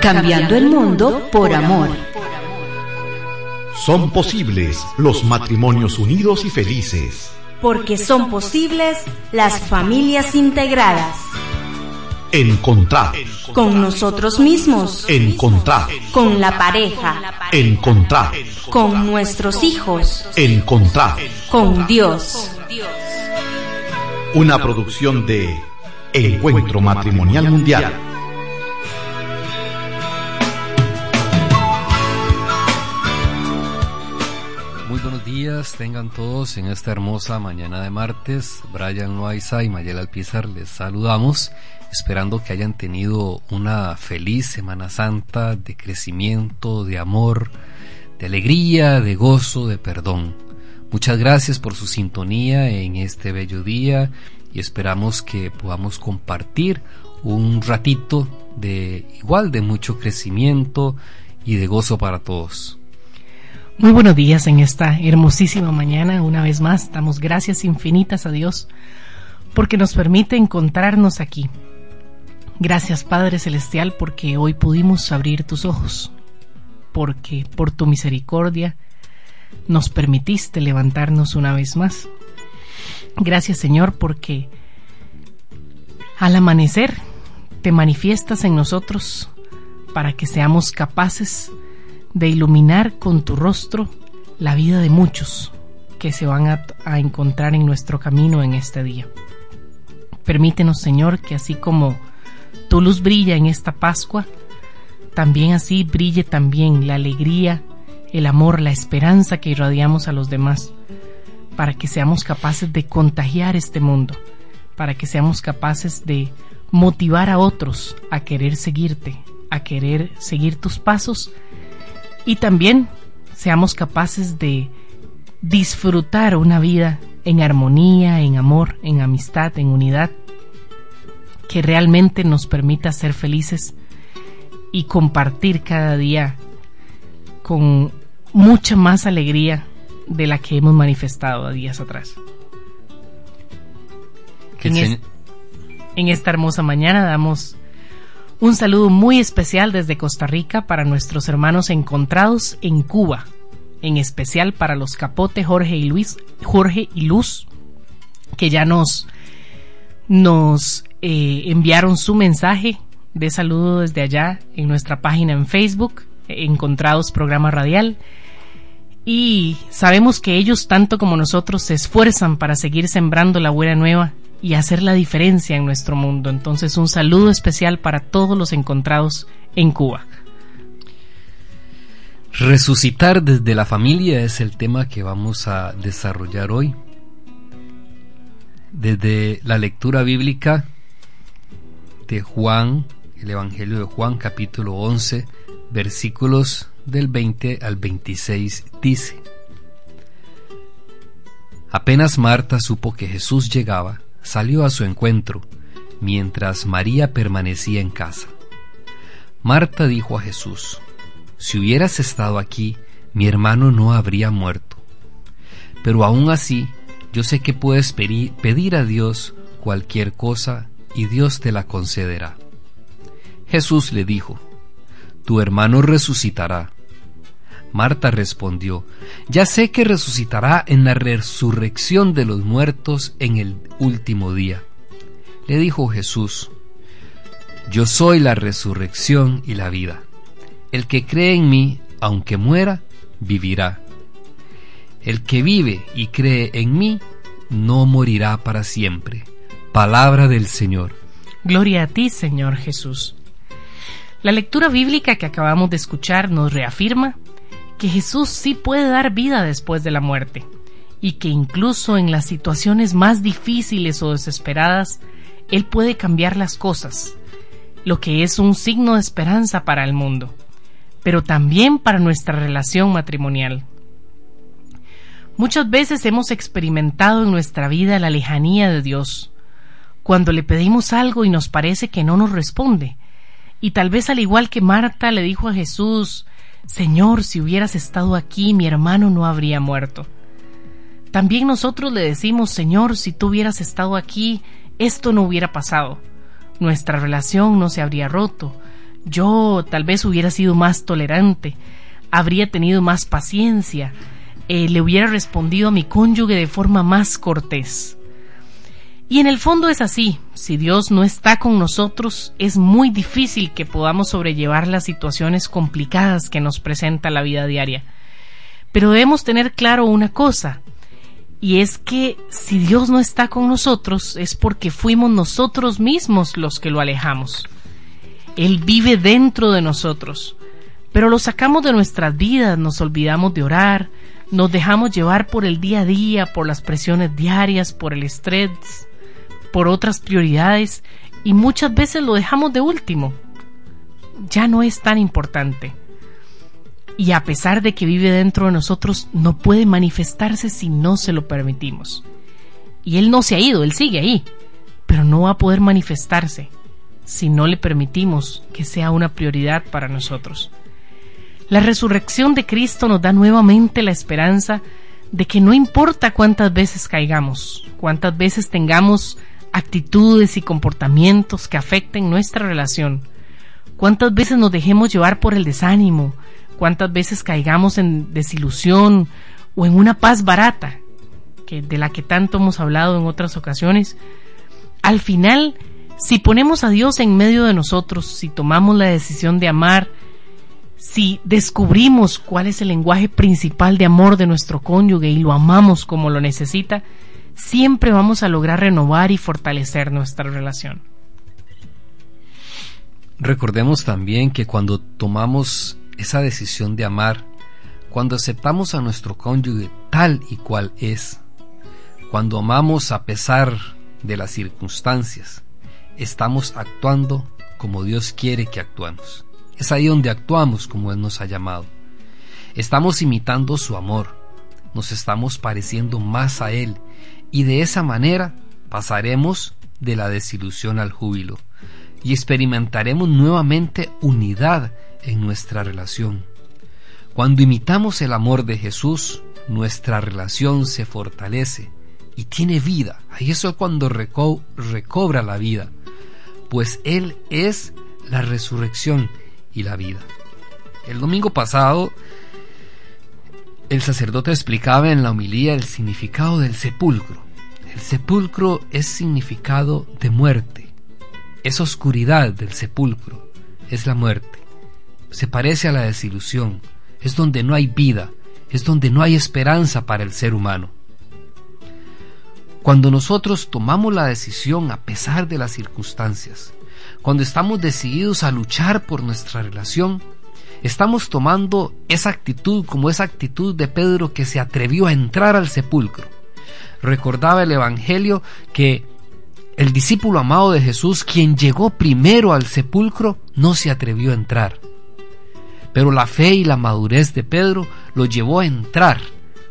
cambiando el mundo por amor. Son posibles los matrimonios unidos y felices. Porque son posibles las familias integradas. Encontrar. Con nosotros mismos. Encontrar. Con la pareja. Encontrar. Con nuestros hijos. Encontrar. Con Dios. Una producción de Encuentro Matrimonial Mundial. Tengan todos en esta hermosa mañana de martes. Brian Loaiza y Mayela Alpizar les saludamos, esperando que hayan tenido una feliz Semana Santa de crecimiento, de amor, de alegría, de gozo, de perdón. Muchas gracias por su sintonía en este bello día y esperamos que podamos compartir un ratito de igual de mucho crecimiento y de gozo para todos. Muy buenos días en esta hermosísima mañana. Una vez más, damos gracias infinitas a Dios porque nos permite encontrarnos aquí. Gracias Padre Celestial porque hoy pudimos abrir tus ojos, porque por tu misericordia nos permitiste levantarnos una vez más. Gracias Señor porque al amanecer te manifiestas en nosotros para que seamos capaces de iluminar con tu rostro la vida de muchos que se van a, encontrar en nuestro camino en este día. Permítenos, Señor, que así como tu luz brilla en esta Pascua, también así brille también la alegría, el amor, la esperanza que irradiamos a los demás, para que seamos capaces de contagiar este mundo, para que seamos capaces de motivar a otros a querer seguirte, a querer seguir tus pasos y también seamos capaces de disfrutar una vida en armonía, en amor, en amistad, en unidad, que realmente nos permita ser felices y compartir cada día con mucha más alegría de la que hemos manifestado días atrás. En, en, esta hermosa mañana damos un saludo muy especial desde Costa Rica para nuestros hermanos encontrados en Cuba, en especial para los Capote Jorge y Luis, Jorge y Luz, que ya nos, nos eh, enviaron su mensaje de saludo desde allá en nuestra página en Facebook, Encontrados Programa Radial. Y sabemos que ellos, tanto como nosotros, se esfuerzan para seguir sembrando la buena nueva y hacer la diferencia en nuestro mundo. Entonces un saludo especial para todos los encontrados en Cuba. Resucitar desde la familia es el tema que vamos a desarrollar hoy. Desde la lectura bíblica de Juan, el Evangelio de Juan capítulo 11, versículos del 20 al 26 dice, Apenas Marta supo que Jesús llegaba, salió a su encuentro, mientras María permanecía en casa. Marta dijo a Jesús, Si hubieras estado aquí, mi hermano no habría muerto. Pero aún así, yo sé que puedes pedir a Dios cualquier cosa y Dios te la concederá. Jesús le dijo, Tu hermano resucitará. Marta respondió, Ya sé que resucitará en la resurrección de los muertos en el último día. Le dijo Jesús, Yo soy la resurrección y la vida. El que cree en mí, aunque muera, vivirá. El que vive y cree en mí, no morirá para siempre. Palabra del Señor. Gloria a ti, Señor Jesús. La lectura bíblica que acabamos de escuchar nos reafirma que Jesús sí puede dar vida después de la muerte y que incluso en las situaciones más difíciles o desesperadas, Él puede cambiar las cosas, lo que es un signo de esperanza para el mundo, pero también para nuestra relación matrimonial. Muchas veces hemos experimentado en nuestra vida la lejanía de Dios, cuando le pedimos algo y nos parece que no nos responde, y tal vez al igual que Marta le dijo a Jesús, Señor, si hubieras estado aquí, mi hermano no habría muerto. También nosotros le decimos, Señor, si tú hubieras estado aquí, esto no hubiera pasado. Nuestra relación no se habría roto. yo tal vez hubiera sido más tolerante, habría tenido más paciencia, eh, le hubiera respondido a mi cónyuge de forma más cortés. Y en el fondo es así, si Dios no está con nosotros, es muy difícil que podamos sobrellevar las situaciones complicadas que nos presenta la vida diaria. Pero debemos tener claro una cosa, y es que si Dios no está con nosotros es porque fuimos nosotros mismos los que lo alejamos. Él vive dentro de nosotros, pero lo sacamos de nuestras vidas, nos olvidamos de orar, nos dejamos llevar por el día a día, por las presiones diarias, por el estrés, por otras prioridades y muchas veces lo dejamos de último. Ya no es tan importante. Y a pesar de que vive dentro de nosotros, no puede manifestarse si no se lo permitimos. Y Él no se ha ido, Él sigue ahí, pero no va a poder manifestarse si no le permitimos que sea una prioridad para nosotros. La resurrección de Cristo nos da nuevamente la esperanza de que no importa cuántas veces caigamos, cuántas veces tengamos actitudes y comportamientos que afecten nuestra relación. ¿Cuántas veces nos dejemos llevar por el desánimo? ¿Cuántas veces caigamos en desilusión o en una paz barata, que de la que tanto hemos hablado en otras ocasiones? Al final, si ponemos a Dios en medio de nosotros, si tomamos la decisión de amar, si descubrimos cuál es el lenguaje principal de amor de nuestro cónyuge y lo amamos como lo necesita, siempre vamos a lograr renovar y fortalecer nuestra relación. Recordemos también que cuando tomamos esa decisión de amar, cuando aceptamos a nuestro cónyuge tal y cual es, cuando amamos a pesar de las circunstancias, estamos actuando como Dios quiere que actuemos. Es ahí donde actuamos como Él nos ha llamado. Estamos imitando su amor, nos estamos pareciendo más a Él y de esa manera pasaremos de la desilusión al júbilo y experimentaremos nuevamente unidad en nuestra relación. Cuando imitamos el amor de Jesús, nuestra relación se fortalece y tiene vida. Ahí es cuando recobra la vida, pues Él es la resurrección y la vida. El domingo pasado el sacerdote explicaba en la homilía el significado del sepulcro. El sepulcro es significado de muerte. Esa oscuridad del sepulcro es la muerte. Se parece a la desilusión. Es donde no hay vida. Es donde no hay esperanza para el ser humano. Cuando nosotros tomamos la decisión a pesar de las circunstancias, cuando estamos decididos a luchar por nuestra relación, estamos tomando esa actitud como esa actitud de Pedro que se atrevió a entrar al sepulcro. Recordaba el Evangelio que el discípulo amado de Jesús, quien llegó primero al sepulcro, no se atrevió a entrar. Pero la fe y la madurez de Pedro lo llevó a entrar.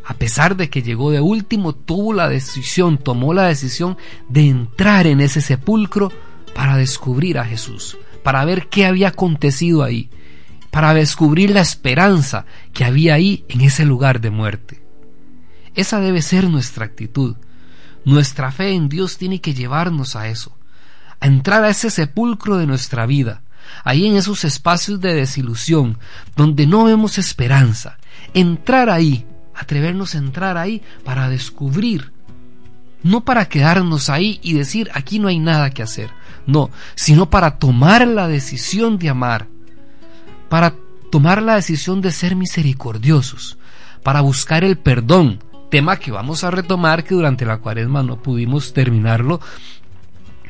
A pesar de que llegó de último, tuvo la decisión, tomó la decisión de entrar en ese sepulcro para descubrir a Jesús, para ver qué había acontecido ahí para descubrir la esperanza que había ahí en ese lugar de muerte. Esa debe ser nuestra actitud. Nuestra fe en Dios tiene que llevarnos a eso, a entrar a ese sepulcro de nuestra vida, ahí en esos espacios de desilusión, donde no vemos esperanza, entrar ahí, atrevernos a entrar ahí para descubrir, no para quedarnos ahí y decir aquí no hay nada que hacer, no, sino para tomar la decisión de amar, para tomar la decisión de ser misericordiosos, para buscar el perdón, tema que vamos a retomar que durante la cuaresma no pudimos terminarlo,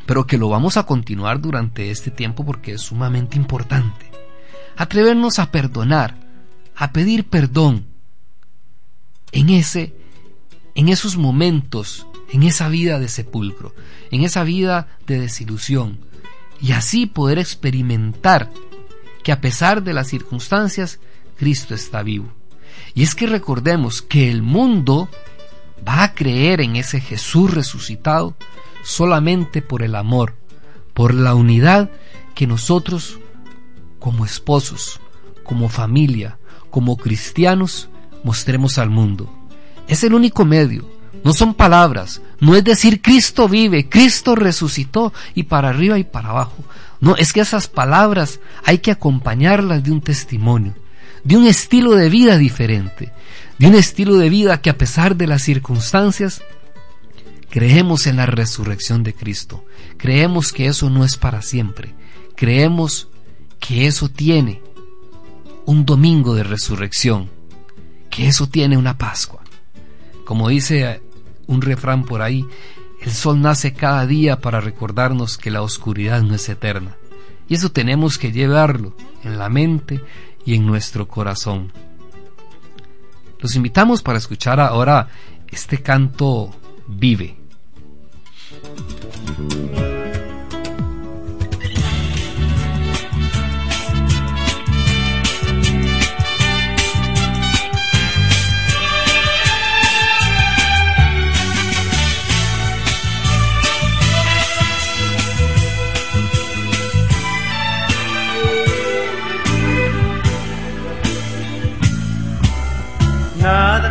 pero que lo vamos a continuar durante este tiempo porque es sumamente importante. Atrevernos a perdonar, a pedir perdón en ese en esos momentos, en esa vida de sepulcro, en esa vida de desilusión y así poder experimentar que a pesar de las circunstancias, Cristo está vivo. Y es que recordemos que el mundo va a creer en ese Jesús resucitado solamente por el amor, por la unidad que nosotros como esposos, como familia, como cristianos, mostremos al mundo. Es el único medio, no son palabras, no es decir Cristo vive, Cristo resucitó y para arriba y para abajo. No, es que esas palabras hay que acompañarlas de un testimonio, de un estilo de vida diferente, de un estilo de vida que a pesar de las circunstancias, creemos en la resurrección de Cristo, creemos que eso no es para siempre, creemos que eso tiene un domingo de resurrección, que eso tiene una Pascua. Como dice un refrán por ahí, el sol nace cada día para recordarnos que la oscuridad no es eterna. Y eso tenemos que llevarlo en la mente y en nuestro corazón. Los invitamos para escuchar ahora este canto Vive.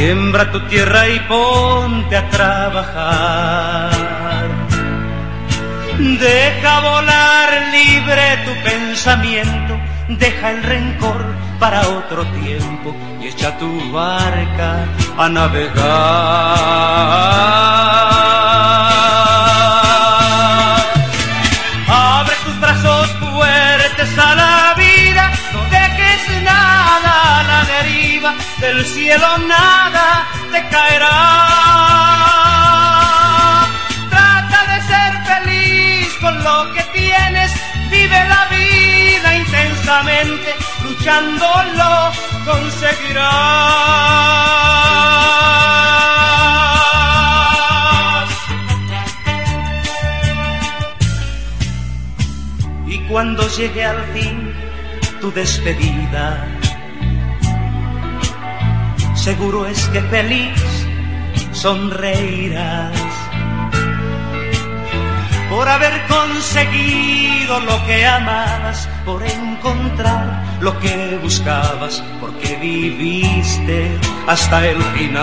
Siembra tu tierra y ponte a trabajar. Deja volar libre tu pensamiento, deja el rencor para otro tiempo y echa tu barca a navegar. del cielo nada te caerá. Trata de ser feliz con lo que tienes, vive la vida intensamente, luchándolo conseguirás. Y cuando llegue al fin tu despedida, seguro es que feliz sonreirás por haber conseguido lo que amabas, por encontrar lo que buscabas, porque viviste hasta el final.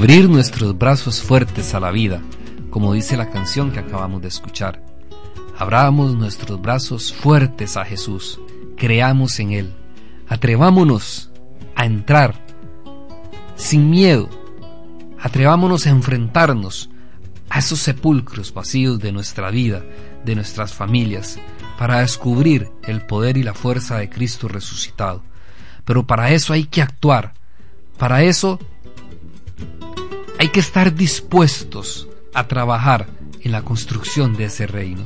Abrir nuestros brazos fuertes a la vida, como dice la canción que acabamos de escuchar. Abramos nuestros brazos fuertes a Jesús, creamos en Él, atrevámonos a entrar sin miedo. Atrevámonos a enfrentarnos a esos sepulcros vacíos de nuestra vida, de nuestras familias, para descubrir el poder y la fuerza de Cristo resucitado. Pero para eso hay que actuar, para eso hay que estar dispuestos a trabajar en la construcción de ese reino.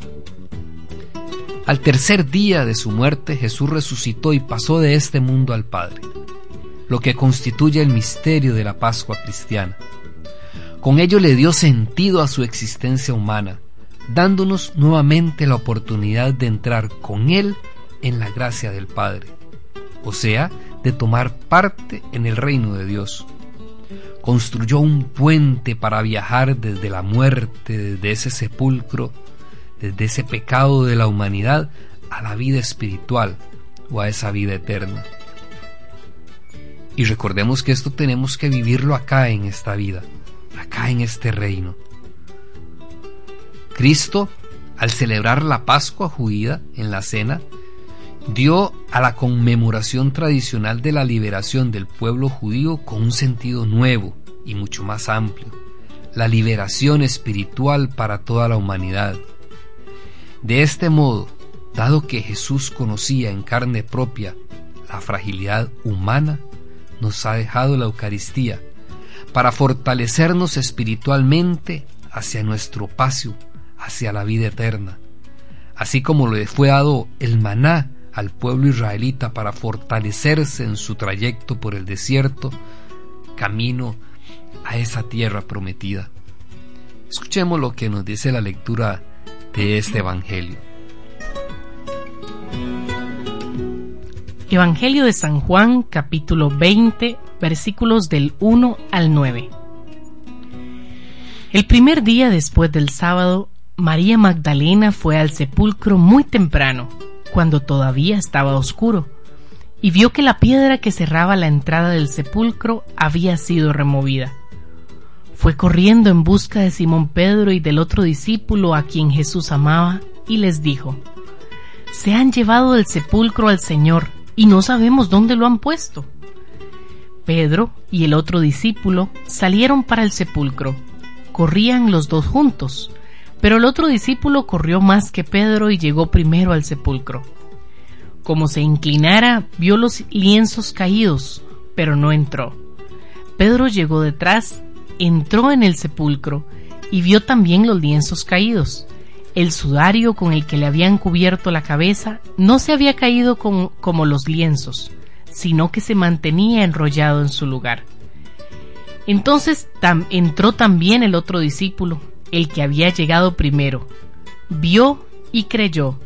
Al tercer día de su muerte Jesús resucitó y pasó de este mundo al Padre lo que constituye el misterio de la Pascua cristiana. Con ello le dio sentido a su existencia humana, dándonos nuevamente la oportunidad de entrar con Él en la gracia del Padre, o sea, de tomar parte en el reino de Dios. Construyó un puente para viajar desde la muerte, desde ese sepulcro, desde ese pecado de la humanidad a la vida espiritual o a esa vida eterna. Y recordemos que esto tenemos que vivirlo acá en esta vida, acá en este reino. Cristo, al celebrar la Pascua judía en la cena, dio a la conmemoración tradicional de la liberación del pueblo judío con un sentido nuevo y mucho más amplio, la liberación espiritual para toda la humanidad. De este modo, dado que Jesús conocía en carne propia la fragilidad humana, nos ha dejado la Eucaristía para fortalecernos espiritualmente hacia nuestro paso, hacia la vida eterna, así como le fue dado el maná al pueblo israelita para fortalecerse en su trayecto por el desierto, camino a esa tierra prometida. Escuchemos lo que nos dice la lectura de este Evangelio. Evangelio de San Juan capítulo 20 versículos del 1 al 9. El primer día después del sábado, María Magdalena fue al sepulcro muy temprano, cuando todavía estaba oscuro, y vio que la piedra que cerraba la entrada del sepulcro había sido removida. Fue corriendo en busca de Simón Pedro y del otro discípulo a quien Jesús amaba, y les dijo, Se han llevado del sepulcro al Señor, y no sabemos dónde lo han puesto. Pedro y el otro discípulo salieron para el sepulcro. Corrían los dos juntos, pero el otro discípulo corrió más que Pedro y llegó primero al sepulcro. Como se inclinara, vio los lienzos caídos, pero no entró. Pedro llegó detrás, entró en el sepulcro y vio también los lienzos caídos, el sudario con el que le habían cubierto la cabeza no se había caído como los lienzos, sino que se mantenía enrollado en su lugar. Entonces entró también el otro discípulo, el que había llegado primero. Vio y creyó,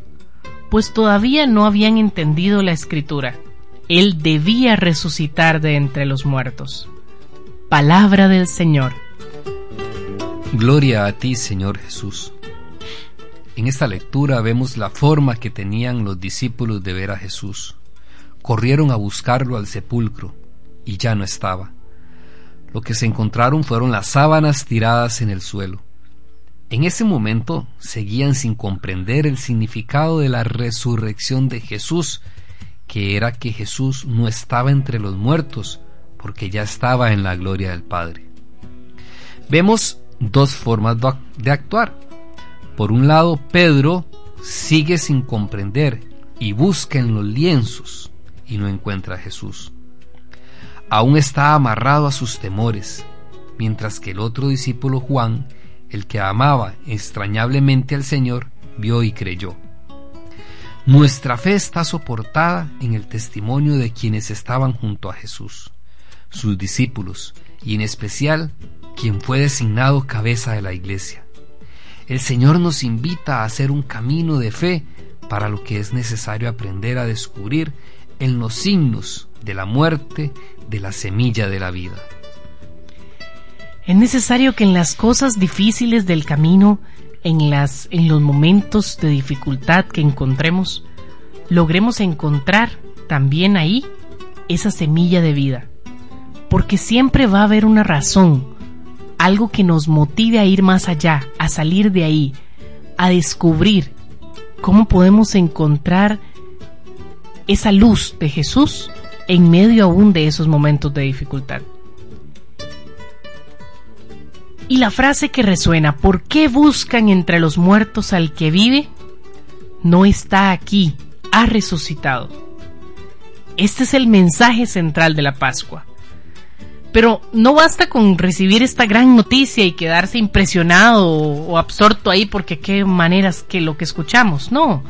pues todavía no habían entendido la escritura. Él debía resucitar de entre los muertos. Palabra del Señor. Gloria a ti, Señor Jesús. En esta lectura vemos la forma que tenían los discípulos de ver a Jesús. Corrieron a buscarlo al sepulcro y ya no estaba. Lo que se encontraron fueron las sábanas tiradas en el suelo. En ese momento seguían sin comprender el significado de la resurrección de Jesús, que era que Jesús no estaba entre los muertos, porque ya estaba en la gloria del Padre. Vemos dos formas de actuar. Por un lado, Pedro sigue sin comprender y busca en los lienzos y no encuentra a Jesús. Aún está amarrado a sus temores, mientras que el otro discípulo Juan, el que amaba extrañablemente al Señor, vio y creyó. Nuestra fe está soportada en el testimonio de quienes estaban junto a Jesús, sus discípulos, y en especial quien fue designado cabeza de la iglesia. El Señor nos invita a hacer un camino de fe para lo que es necesario aprender a descubrir en los signos de la muerte de la semilla de la vida. Es necesario que en las cosas difíciles del camino, en, las, en los momentos de dificultad que encontremos, logremos encontrar también ahí esa semilla de vida. Porque siempre va a haber una razón algo que nos motive a ir más allá, a salir de ahí, a descubrir cómo podemos encontrar esa luz de Jesús en medio aún de esos momentos de dificultad. Y la frase que resuena, ¿por qué buscan entre los muertos al que vive? No está aquí, ha resucitado. Este es el mensaje central de la Pascua. Pero no basta con recibir esta gran noticia y quedarse impresionado o absorto ahí porque qué maneras que lo que escuchamos. No,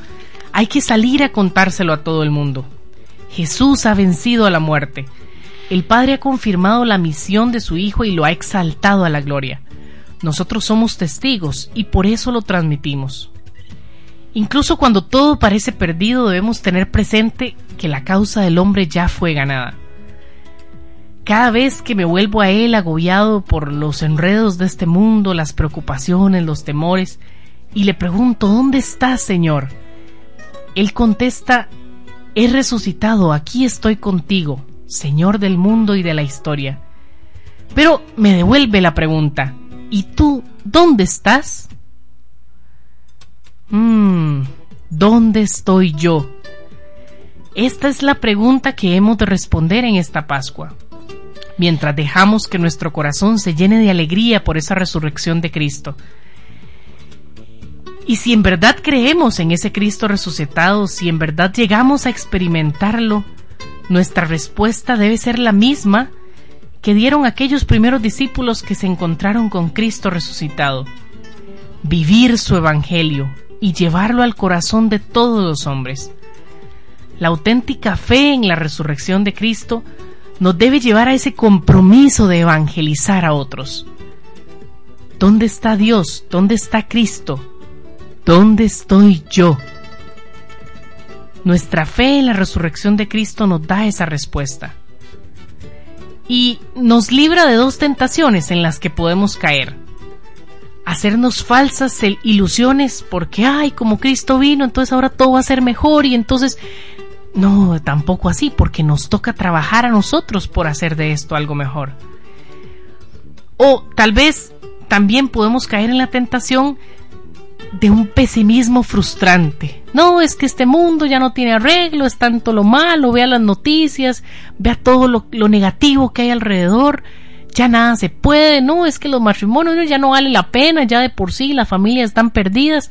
hay que salir a contárselo a todo el mundo. Jesús ha vencido a la muerte. El Padre ha confirmado la misión de su Hijo y lo ha exaltado a la gloria. Nosotros somos testigos y por eso lo transmitimos. Incluso cuando todo parece perdido debemos tener presente que la causa del hombre ya fue ganada. Cada vez que me vuelvo a Él agobiado por los enredos de este mundo, las preocupaciones, los temores, y le pregunto, ¿dónde estás, Señor? Él contesta, he resucitado, aquí estoy contigo, Señor del mundo y de la historia. Pero me devuelve la pregunta, ¿y tú dónde estás? Mmm, ¿dónde estoy yo? Esta es la pregunta que hemos de responder en esta Pascua. Mientras dejamos que nuestro corazón se llene de alegría por esa resurrección de Cristo. Y si en verdad creemos en ese Cristo resucitado, si en verdad llegamos a experimentarlo, nuestra respuesta debe ser la misma que dieron aquellos primeros discípulos que se encontraron con Cristo resucitado. Vivir su Evangelio y llevarlo al corazón de todos los hombres. La auténtica fe en la resurrección de Cristo nos debe llevar a ese compromiso de evangelizar a otros. ¿Dónde está Dios? ¿Dónde está Cristo? ¿Dónde estoy yo? Nuestra fe en la resurrección de Cristo nos da esa respuesta. Y nos libra de dos tentaciones en las que podemos caer. Hacernos falsas ilusiones porque, ay, como Cristo vino, entonces ahora todo va a ser mejor y entonces no, tampoco así, porque nos toca trabajar a nosotros por hacer de esto algo mejor. O tal vez también podemos caer en la tentación de un pesimismo frustrante. No, es que este mundo ya no tiene arreglo, es tanto lo malo, vea las noticias, vea todo lo, negativo que hay alrededor, ya nada se puede, no, es que los matrimonios ya no vale la pena, ya de por sí las familias están perdidas.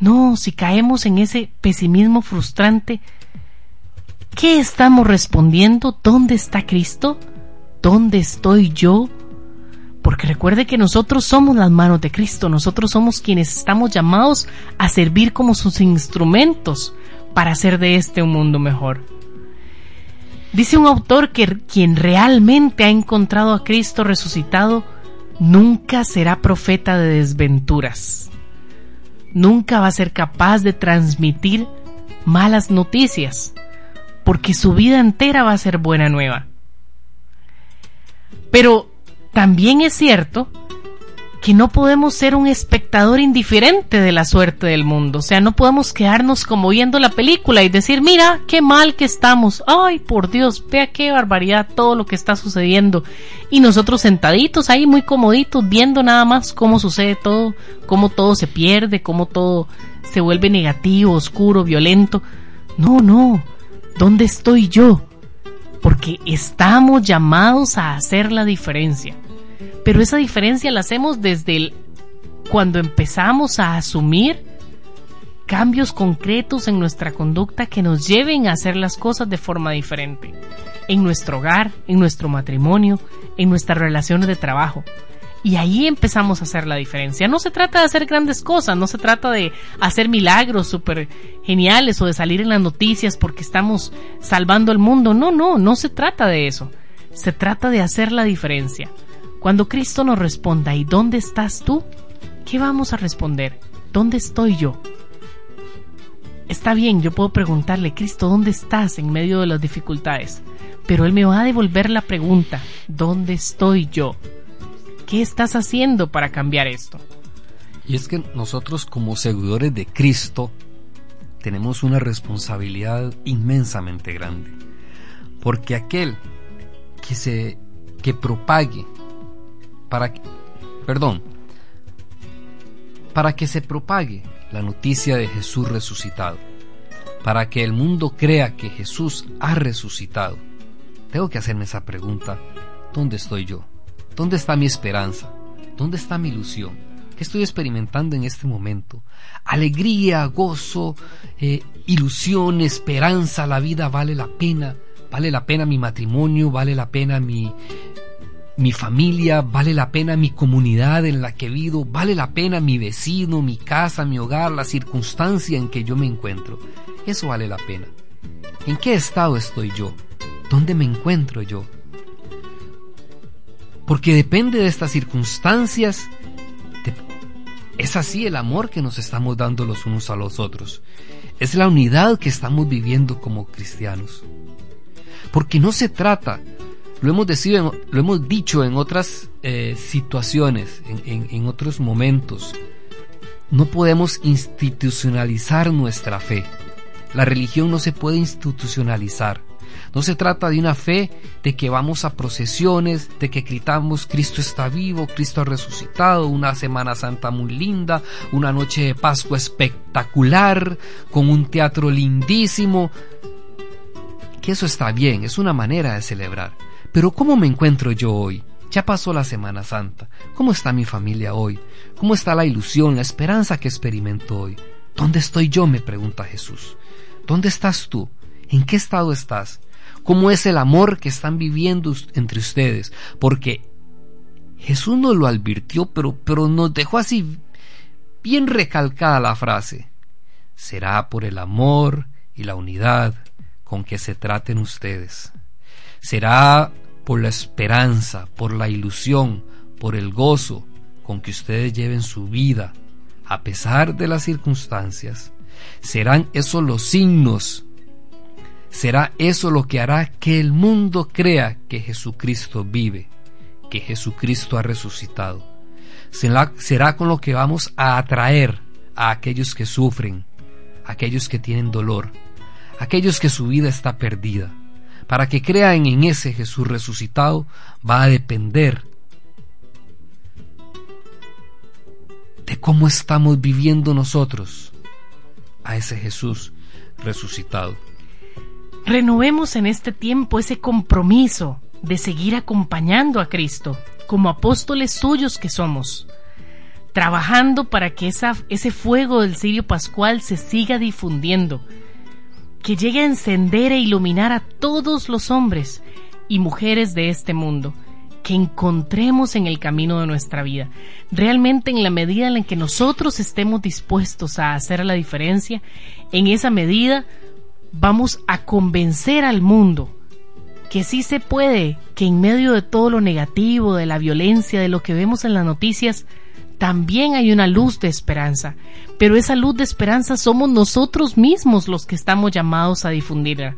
No, si caemos en ese pesimismo frustrante, ¿Qué estamos respondiendo? ¿Dónde está Cristo? ¿Dónde estoy yo? Porque recuerde que nosotros somos las manos de Cristo, nosotros somos quienes estamos llamados a servir como sus instrumentos para hacer de este un mundo mejor. Dice un autor que quien realmente ha encontrado a Cristo resucitado nunca será profeta de desventuras. Nunca va a ser capaz de transmitir malas noticias porque su vida entera va a ser buena nueva. Pero también es cierto que no podemos ser un espectador indiferente de la suerte del mundo. O sea, no podemos quedarnos como viendo la película y decir, mira, qué mal que estamos. Ay, por Dios, vea qué barbaridad todo lo que está sucediendo. Y nosotros sentaditos ahí muy comoditos viendo nada más cómo sucede todo, cómo todo se pierde, cómo todo se vuelve negativo, oscuro, violento. No, no. ¿Dónde estoy yo? Porque estamos llamados a hacer la diferencia. Pero esa diferencia la hacemos desde cuando empezamos a asumir cambios concretos en nuestra conducta que nos lleven a hacer las cosas de forma diferente. En nuestro hogar, en nuestro matrimonio, en nuestras relaciones de trabajo. Y ahí empezamos a hacer la diferencia. No se trata de hacer grandes cosas, no se trata de hacer milagros súper geniales o de salir en las noticias porque estamos salvando el mundo. No, no, no se trata de eso. Se trata de hacer la diferencia. Cuando Cristo nos responda, ¿y dónde estás tú? ¿Qué vamos a responder? ¿Dónde estoy yo? Está bien, yo puedo preguntarle, Cristo, ¿dónde estás en medio de las dificultades? Pero Él me va a devolver la pregunta, ¿dónde estoy yo? ¿Qué estás haciendo para cambiar esto? Y es que nosotros como seguidores de Cristo tenemos una responsabilidad inmensamente grande. Porque aquel que se que propague para perdón, para que se propague la noticia de Jesús resucitado, para que el mundo crea que Jesús ha resucitado. Tengo que hacerme esa pregunta, ¿dónde estoy yo? ¿Dónde está mi esperanza? ¿Dónde está mi ilusión? ¿Qué estoy experimentando en este momento? Alegría, gozo, eh, ilusión, esperanza, la vida vale la pena. Vale la pena mi matrimonio, vale la pena mi, mi familia, vale la pena mi comunidad en la que vivo, vale la pena mi vecino, mi casa, mi hogar, la circunstancia en que yo me encuentro. Eso vale la pena. ¿En qué estado estoy yo? ¿Dónde me encuentro yo? Porque depende de estas circunstancias. Es así el amor que nos estamos dando los unos a los otros. Es la unidad que estamos viviendo como cristianos. Porque no se trata, lo hemos, decido, lo hemos dicho en otras eh, situaciones, en otros momentos, no podemos institucionalizar nuestra fe. La religión no se puede institucionalizar. No se trata de una fe de que vamos a procesiones, de que gritamos Cristo está vivo, Cristo ha resucitado, una Semana Santa muy linda, una noche de Pascua espectacular, con un teatro lindísimo. Que eso está bien, es una manera de celebrar. Pero ¿cómo me encuentro yo hoy? Ya pasó la Semana Santa. ¿Cómo está mi familia hoy? ¿Cómo está la ilusión, la esperanza que experimento hoy? ¿Dónde estoy yo? me pregunta Jesús. ¿Dónde estás tú? ¿En qué estado estás? ¿Cómo es el amor que están viviendo entre ustedes? Porque Jesús nos lo advirtió, pero, pero nos dejó así bien recalcada la frase. Será por el amor y la unidad con que se traten ustedes. Será por la esperanza, por la ilusión, por el gozo con que ustedes lleven su vida, a pesar de las circunstancias. Serán esos los signos, será eso lo que hará que el mundo crea que Jesucristo vive, que Jesucristo ha resucitado. Será, con lo que vamos a atraer a aquellos que sufren, aquellos que tienen dolor, aquellos que su vida está perdida para que crean en ese Jesús resucitado, va a depender de cómo estamos viviendo nosotros a ese Jesús resucitado. Renovemos en este tiempo ese compromiso de seguir acompañando a Cristo como apóstoles suyos que somos, trabajando para que ese fuego del Sirio Pascual se siga difundiendo, que llegue a encender e iluminar a todos los hombres y mujeres de este mundo, que encontremos en el camino de nuestra vida. Realmente en la medida en que nosotros estemos dispuestos a hacer la diferencia, en esa medida vamos a convencer al mundo que sí se puede, que en medio de todo lo negativo, de la violencia, de lo que vemos en las noticias, también hay una luz de esperanza, pero esa luz de esperanza somos nosotros mismos los que estamos llamados a difundirla.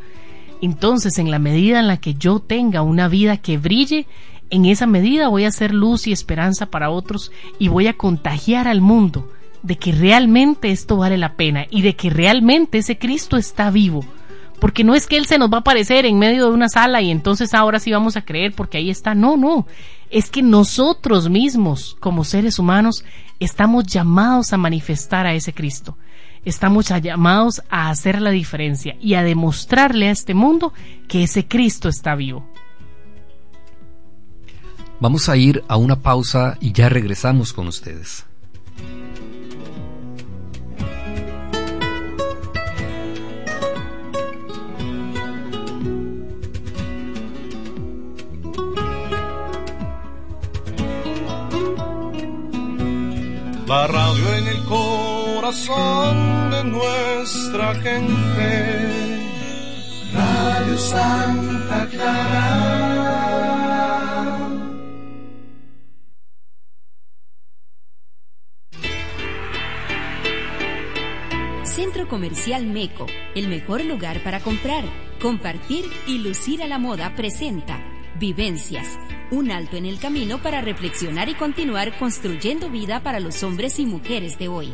Entonces, en la medida en la que yo tenga una vida que brille, en esa medida voy a ser luz y esperanza para otros y voy a contagiar al mundo de que realmente esto vale la pena y de que realmente ese Cristo está vivo. Porque no es que Él se nos va a aparecer en medio de una sala y entonces ahora sí vamos a creer porque ahí está. No, no es que nosotros mismos, como seres humanos, estamos llamados a manifestar a ese Cristo. Estamos llamados a hacer la diferencia y a demostrarle a este mundo que ese Cristo está vivo. Vamos a ir a una pausa y ya regresamos con ustedes. La radio en el corazón de nuestra gente. Radio Santa Clara. Centro Comercial Meco, el mejor lugar para comprar, compartir y lucir a la moda presenta Vivencias un alto en el camino para reflexionar y continuar construyendo vida para los hombres y mujeres de hoy.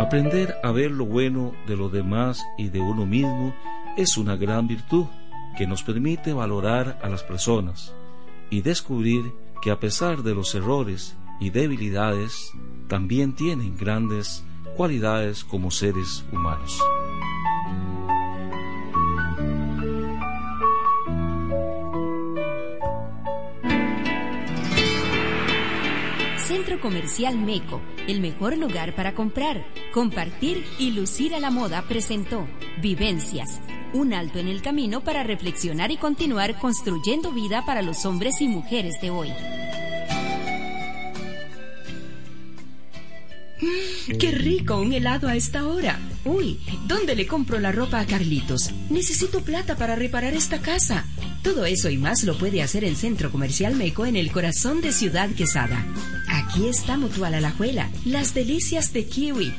Aprender a ver lo bueno de los demás y de uno mismo es una gran virtud que nos permite valorar a las personas y descubrir que a pesar de los errores y debilidades, también tienen grandes cualidades como seres humanos. Centro Comercial Meco, el mejor lugar para comprar, compartir y lucir a la moda, presentó Vivencias, un alto en el camino para reflexionar y continuar construyendo vida para los hombres y mujeres de hoy. Mm, ¡Qué rico un helado a esta hora! Uy, ¿dónde le compro la ropa a Carlitos? Necesito plata para reparar esta casa. Todo eso y más lo puede hacer en Centro Comercial Meco en el corazón de Ciudad Quesada. Aquí está Mutual Alajuela, las delicias de Kiwi,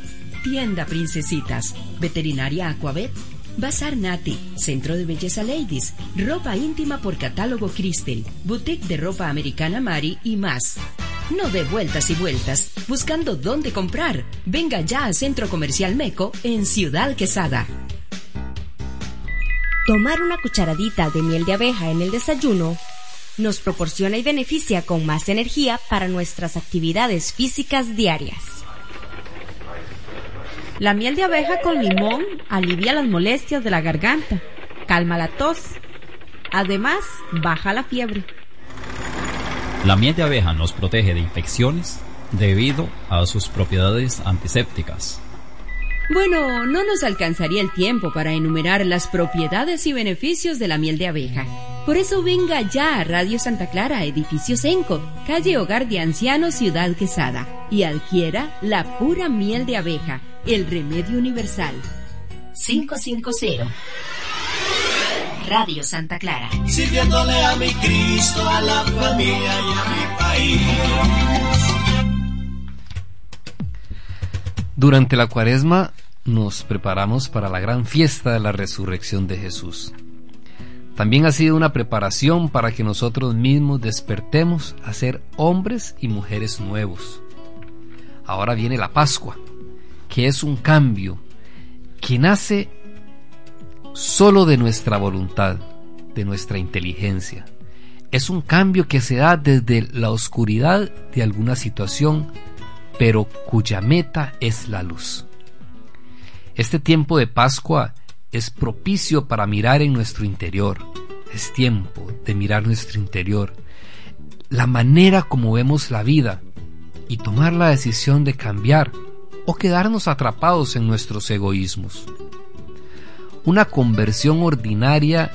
Tienda Princesitas, Veterinaria Aquavet, Bazar Nati, Centro de Belleza Ladies, ropa íntima por catálogo Crystal, boutique de ropa americana Mari y más. No de vueltas y vueltas, buscando dónde comprar. Venga ya a Centro Comercial Meco en Ciudad Quesada. Tomar una cucharadita de miel de abeja en el desayuno nos proporciona y beneficia con más energía para nuestras actividades físicas diarias. La miel de abeja con limón alivia las molestias de la garganta, calma la tos, además baja la fiebre. La miel de abeja nos protege de infecciones debido a sus propiedades antisépticas. Bueno, no nos alcanzaría el tiempo para enumerar las propiedades y beneficios de la miel de abeja. Por eso venga ya a Radio Santa Clara, edificio Senco, calle Hogar de Ancianos, Ciudad Quesada, y adquiera la pura miel de abeja, el remedio universal. 550. Radio Santa Clara. Sirviéndole a mi Cristo, a la familia y a mi país. Durante la cuaresma nos preparamos para la gran fiesta de la resurrección de Jesús. También ha sido una preparación para que nosotros mismos despertemos a ser hombres y mujeres nuevos. Ahora viene la Pascua, que es un cambio que nace solo de nuestra voluntad, de nuestra inteligencia. Es un cambio que se da desde la oscuridad de alguna situación, pero cuya meta es la luz. Este tiempo de Pascua es propicio para mirar en nuestro interior. Es tiempo de mirar nuestro interior, la manera como vemos la vida y tomar la decisión de cambiar o quedarnos atrapados en nuestros egoísmos. Una conversión ordinaria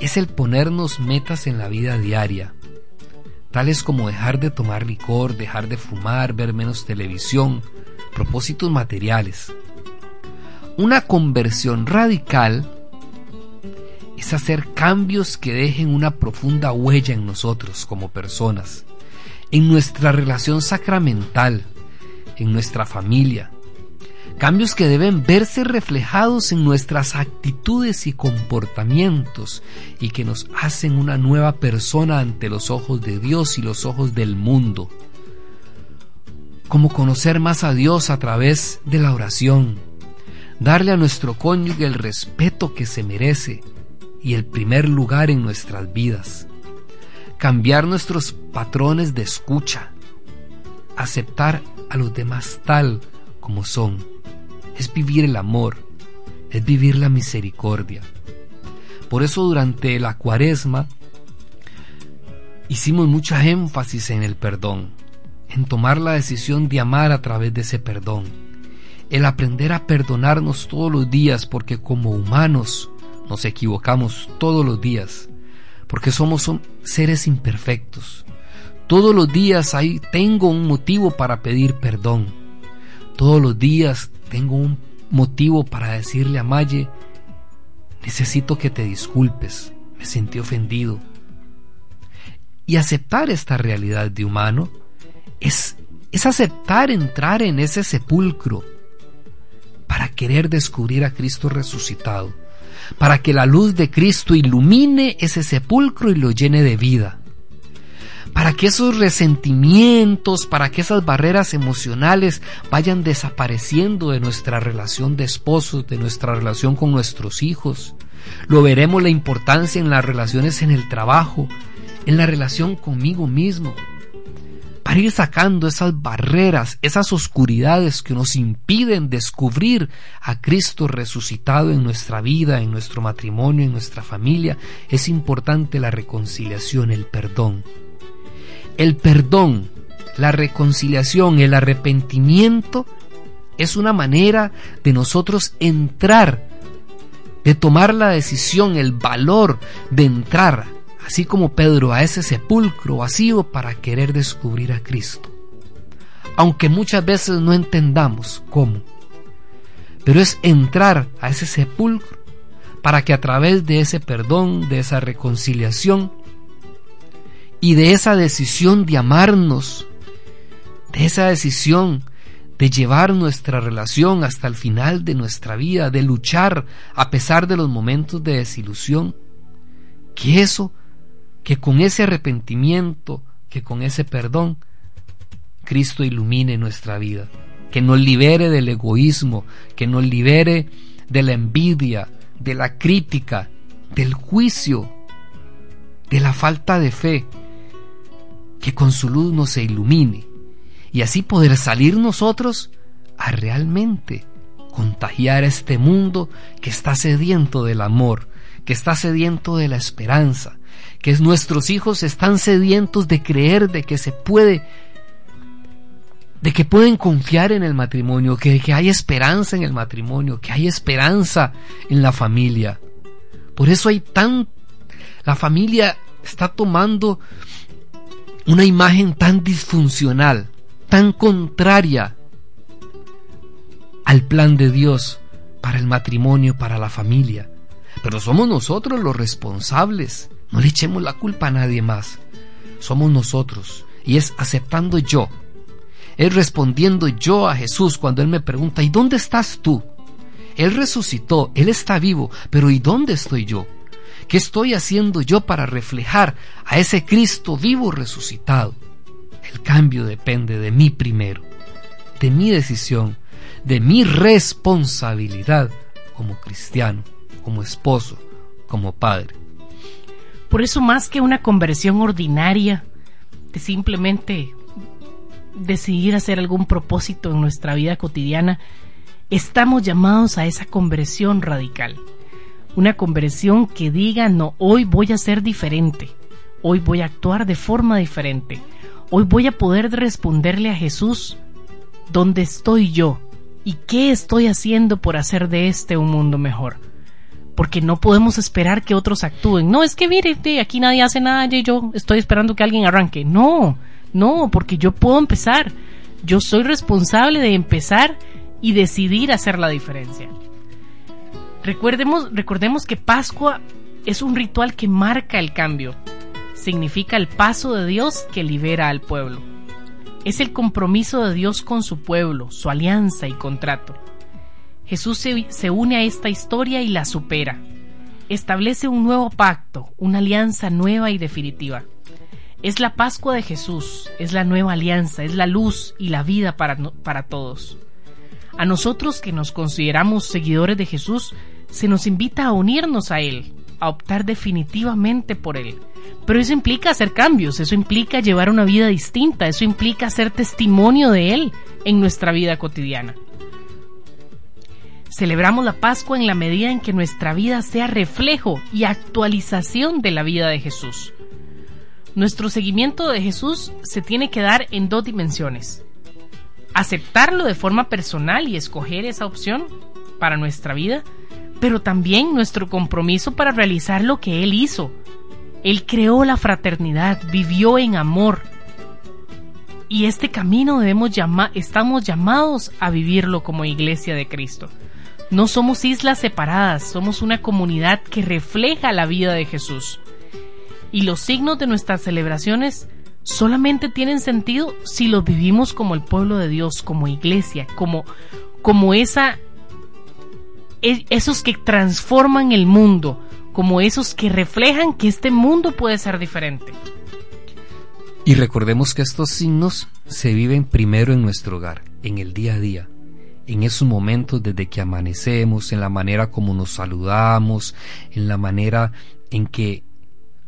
es el ponernos metas en la vida diaria, tales como dejar de tomar licor, dejar de fumar, ver menos televisión, propósitos materiales. Una conversión radical es hacer cambios que dejen una profunda huella en nosotros como personas, en nuestra relación sacramental, en nuestra familia. Cambios que deben verse reflejados en nuestras actitudes y comportamientos y que nos hacen una nueva persona ante los ojos de Dios y los ojos del mundo. Como conocer más a Dios a través de la oración, darle a nuestro cónyuge el respeto que se merece y el primer lugar en nuestras vidas, cambiar nuestros patrones de escucha, aceptar a los demás tal como son, es vivir el amor, es vivir la misericordia. Por eso durante la cuaresma hicimos mucha énfasis en el perdón, en tomar la decisión de amar a través de ese perdón el aprender a perdonarnos todos los días, porque como humanos nos equivocamos todos los días, porque somos seres imperfectos. Todos los días ahí tengo un motivo para pedir perdón. Todos los días tengo un motivo para decirle a Maye, necesito que te disculpes, me sentí ofendido. Y aceptar esta realidad de humano es, es aceptar entrar en ese sepulcro para querer descubrir a Cristo resucitado, para que la luz de Cristo ilumine ese sepulcro y lo llene de vida, para que esos resentimientos, para que esas barreras emocionales vayan desapareciendo de nuestra relación de esposos, de nuestra relación con nuestros hijos. Lo veremos la importancia en las relaciones en el trabajo, en la relación conmigo mismo, para ir sacando esas barreras, esas oscuridades que nos impiden descubrir a Cristo resucitado en nuestra vida, en nuestro matrimonio, en nuestra familia, es importante la reconciliación, el perdón. El perdón, la reconciliación, el arrepentimiento es una manera de nosotros entrar, de tomar la decisión, el valor de entrar así como Pedro a ese sepulcro vacío para querer descubrir a Cristo. Aunque muchas veces no entendamos cómo, pero es entrar a ese sepulcro para que a través de ese perdón, de esa reconciliación y de esa decisión de amarnos, de esa decisión de llevar nuestra relación hasta el final de nuestra vida, de luchar a pesar de los momentos de desilusión, que eso, que con ese arrepentimiento, que con ese perdón, Cristo ilumine nuestra vida, que nos libere del egoísmo, que nos libere de la envidia, de la crítica, del juicio, de la falta de fe, que con su luz nos ilumine y así poder salir nosotros a realmente contagiar a este mundo que está sediento del amor, que está sediento de la esperanza, que nuestros hijos están sedientos de creer de que se puede de que pueden confiar en el matrimonio, que, que hay esperanza en el matrimonio, que hay esperanza en la familia. Por eso hay tan... La familia está tomando una imagen tan disfuncional, tan contraria al plan de Dios para el matrimonio, para la familia. Pero somos nosotros los responsables. No le echemos la culpa a nadie más. Somos nosotros. Y es aceptando yo es respondiendo yo a Jesús cuando Él me pregunta, ¿y dónde estás tú? Él resucitó, Él está vivo, pero ¿y dónde estoy yo? ¿Qué estoy haciendo yo para reflejar a ese Cristo vivo resucitado? El cambio depende de mí primero, de mi decisión, de mi responsabilidad como cristiano, como esposo, como padre. Por eso más que una conversión ordinaria, de simplemente decidir hacer algún propósito en nuestra vida cotidiana, estamos llamados a esa conversión radical. Una conversión que diga, no, hoy voy a ser diferente, hoy voy a actuar de forma diferente, hoy voy a poder responderle a Jesús dónde estoy yo y qué estoy haciendo por hacer de este un mundo mejor. Porque no podemos esperar que otros actúen. No, es que mire, aquí nadie hace nada y yo estoy esperando que alguien arranque. No, no, porque yo puedo empezar. Yo soy responsable de empezar y decidir hacer la diferencia. Recordemos, recordemos que Pascua es un ritual que marca el cambio. Significa el paso de Dios que libera al pueblo. Es el compromiso de Dios con su pueblo, su alianza y contrato. Jesús se, se une a esta historia y la supera. Establece un nuevo pacto, una alianza nueva y definitiva. Es la Pascua de Jesús, es la nueva alianza, es la luz y la vida para, para todos. A nosotros que nos consideramos seguidores de Jesús, se nos invita a unirnos a Él, a optar definitivamente por Él. Pero eso implica hacer cambios, eso implica llevar una vida distinta, eso implica ser testimonio de Él en nuestra vida cotidiana. Celebramos la Pascua en la medida en que nuestra vida sea reflejo y actualización de la vida de Jesús. Nuestro seguimiento de Jesús se tiene que dar en dos dimensiones. Aceptarlo de forma personal y escoger esa opción para nuestra vida, pero también nuestro compromiso para realizar lo que Él hizo. Él creó la fraternidad, vivió en amor. Y este camino debemos estamos llamados a vivirlo como iglesia de Cristo. No somos islas separadas, somos una comunidad que refleja la vida de Jesús y los signos de nuestras celebraciones solamente tienen sentido si los vivimos como el pueblo de Dios, como iglesia, como, como esa, esos que transforman el mundo, como esos que reflejan que este mundo puede ser diferente. Y recordemos que estos signos se viven primero en nuestro hogar, en el día a día, en esos momentos desde que amanecemos, en la manera como nos saludamos, en la manera en que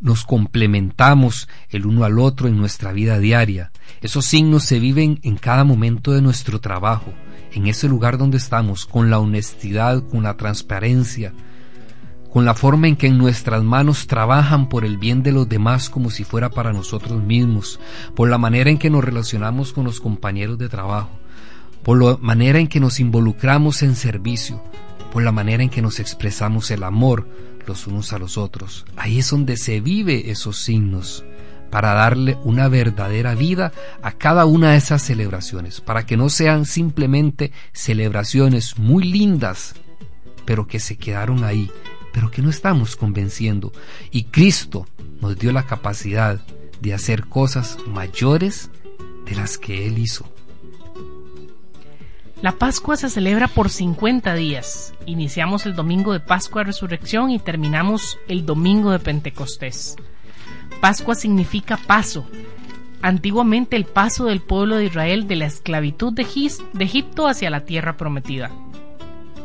nos complementamos el uno al otro en nuestra vida diaria. Esos signos se viven en cada momento de nuestro trabajo, en ese lugar donde estamos, con la honestidad, con la transparencia, con la forma en que en nuestras manos trabajan por el bien de los demás como si fuera para nosotros mismos, por la manera en que nos relacionamos con los compañeros de trabajo, por la manera en que nos involucramos en servicio, por la manera en que nos expresamos el amor, los unos a los otros. Ahí es donde se vive esos signos para darle una verdadera vida a cada una de esas celebraciones, para que no sean simplemente celebraciones muy lindas, pero que se quedaron ahí, pero que no estamos convenciendo. Y Cristo nos dio la capacidad de hacer cosas mayores de las que Él hizo. La Pascua se celebra por 50 días. Iniciamos el domingo de Pascua Resurrección y terminamos el domingo de Pentecostés. Pascua significa paso. Antiguamente el paso del pueblo de Israel de la esclavitud de, Egipto hacia la tierra prometida.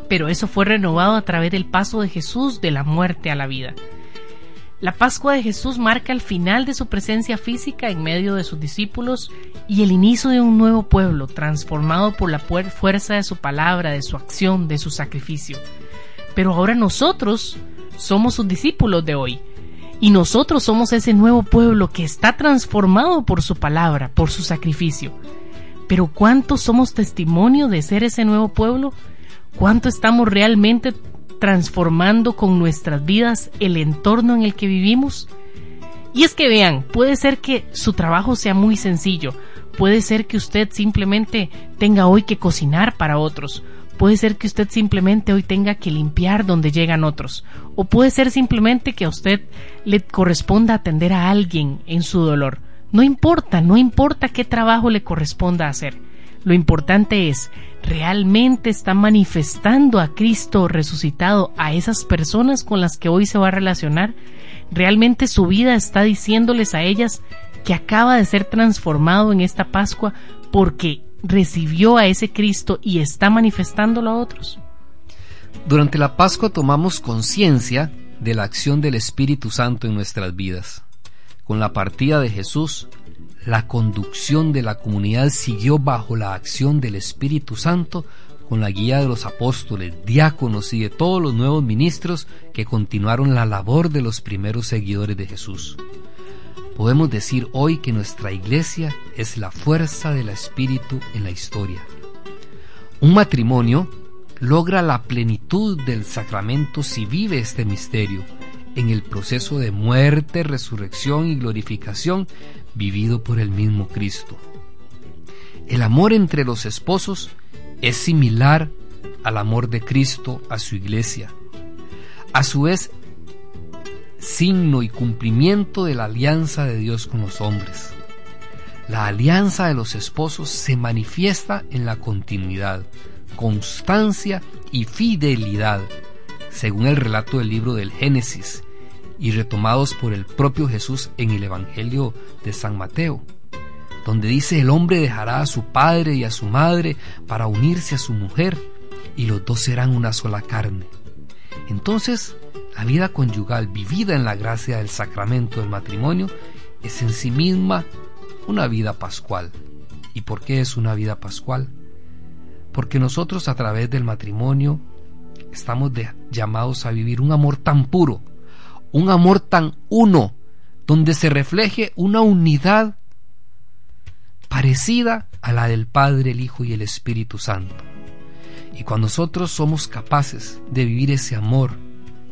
Pero eso fue renovado a través del paso de Jesús de la muerte a la vida. La Pascua de Jesús marca el final de su presencia física en medio de sus discípulos y el inicio de un nuevo pueblo transformado por la fuerza de su palabra, de su acción, de su sacrificio. Pero ahora nosotros somos sus discípulos de hoy y nosotros somos ese nuevo pueblo que está transformado por su palabra, por su sacrificio. Pero ¿cuántos somos testimonio de ser ese nuevo pueblo? ¿Cuánto estamos realmente transformando con nuestras vidas el entorno en el que vivimos? Y es que vean, puede ser que su trabajo sea muy sencillo, puede ser que usted simplemente tenga hoy que cocinar para otros, Puede ser que usted simplemente hoy tenga que limpiar donde llegan otros. O puede ser simplemente que a usted le corresponda atender a alguien en su dolor. No importa, no importa qué trabajo le corresponda hacer. Lo importante es, ¿realmente está manifestando a Cristo resucitado a esas personas con las que hoy se va a relacionar? ¿Realmente su vida está diciéndoles a ellas que acaba de ser transformado en esta Pascua porque recibió a ese Cristo y está manifestándolo a otros? Durante la Pascua tomamos conciencia de la acción del Espíritu Santo en nuestras vidas. Con la partida de Jesús, la conducción de la comunidad siguió bajo la acción del Espíritu Santo con la guía de los apóstoles, diáconos y de todos los nuevos ministros que continuaron la labor de los primeros seguidores de Jesús. Podemos decir hoy que nuestra iglesia es la fuerza del Espíritu en la historia. Un matrimonio logra la plenitud del sacramento si vive este misterio en el proceso de muerte, resurrección y glorificación vivido por el mismo Cristo. El amor entre los esposos es similar al amor de Cristo a su iglesia. A su vez, signo y cumplimiento de la alianza de Dios con los hombres. La alianza de los esposos se manifiesta en la continuidad, constancia y fidelidad, según el relato del libro del Génesis y retomados por el propio Jesús en el Evangelio de San Mateo, donde dice el hombre dejará a su padre y a su madre para unirse a su mujer y los dos serán una sola carne. Entonces, la vida conyugal vivida en la gracia del sacramento del matrimonio es en sí misma una vida pascual. ¿Y por qué es una vida pascual? Porque nosotros a través del matrimonio estamos llamados a vivir un amor tan puro, un amor tan uno, donde se refleje una unidad parecida a la del Padre, el Hijo y el Espíritu Santo. Y cuando nosotros somos capaces de vivir ese amor,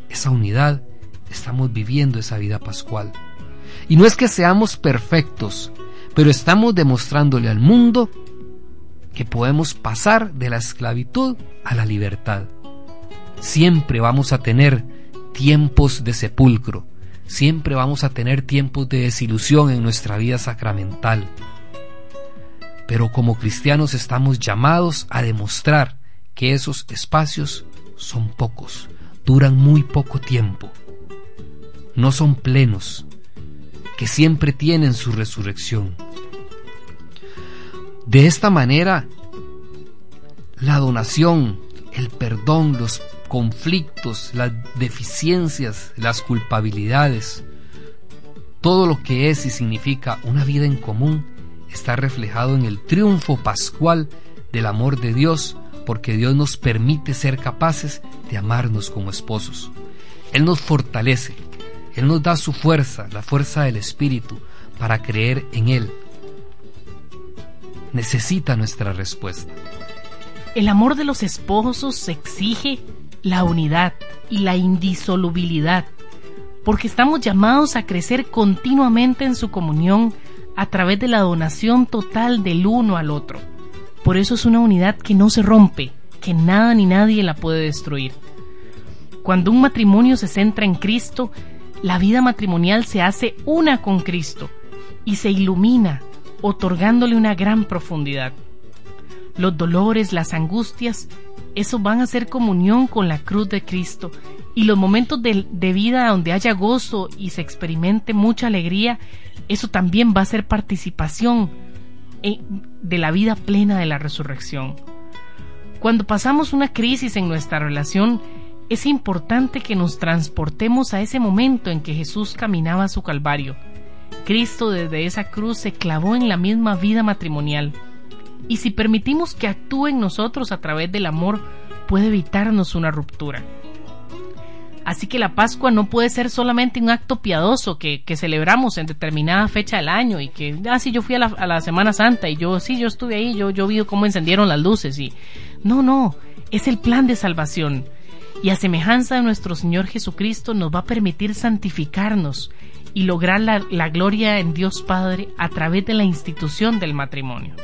esa unidad, estamos viviendo esa vida pascual. Y no es que seamos perfectos, pero estamos demostrándole al mundo que podemos pasar de la esclavitud a la libertad. Siempre vamos a tener tiempos de sepulcro, siempre vamos a tener tiempos de desilusión en nuestra vida sacramental. Pero como cristianos estamos llamados a demostrar que esos espacios son pocos, duran muy poco tiempo, no son plenos, que siempre tienen su resurrección. De esta manera, la donación, el perdón, los conflictos, las deficiencias, las culpabilidades, todo lo que es y significa una vida en común está reflejado en el triunfo pascual del amor de Dios porque Dios nos permite ser capaces de amarnos como esposos. Él nos fortalece, Él nos da su fuerza, la fuerza del Espíritu, para creer en Él. Necesita nuestra respuesta. El amor de los esposos exige la unidad y la indisolubilidad, porque estamos llamados a crecer continuamente en su comunión a través de la donación total del uno al otro. Por eso es una unidad que no se rompe, que nada ni nadie la puede destruir. Cuando un matrimonio se centra en Cristo, la vida matrimonial se hace una con Cristo y se ilumina, otorgándole una gran profundidad. los dolores, las angustias, eso van a ser comunión con la cruz de Cristo. Y los momentos de, vida donde haya gozo y se experimente mucha alegría, eso también va a ser participación de la vida plena de la resurrección. Cuando pasamos una crisis en nuestra relación, es importante que nos transportemos a ese momento en que Jesús caminaba su Calvario. Cristo desde esa cruz se clavó en la misma vida matrimonial. Y si permitimos que actúe en nosotros a través del amor, puede evitarnos una ruptura. Así que la Pascua no puede ser solamente un acto piadoso que, celebramos en determinada fecha del año y que, ah, sí, yo fui a la, Semana Santa y yo, sí, yo estuve ahí, yo, yo vi cómo encendieron las luces y... No, no, es el plan de salvación y a semejanza de nuestro Señor Jesucristo nos va a permitir santificarnos y lograr la, la, gloria en Dios Padre a través de la institución del matrimonio.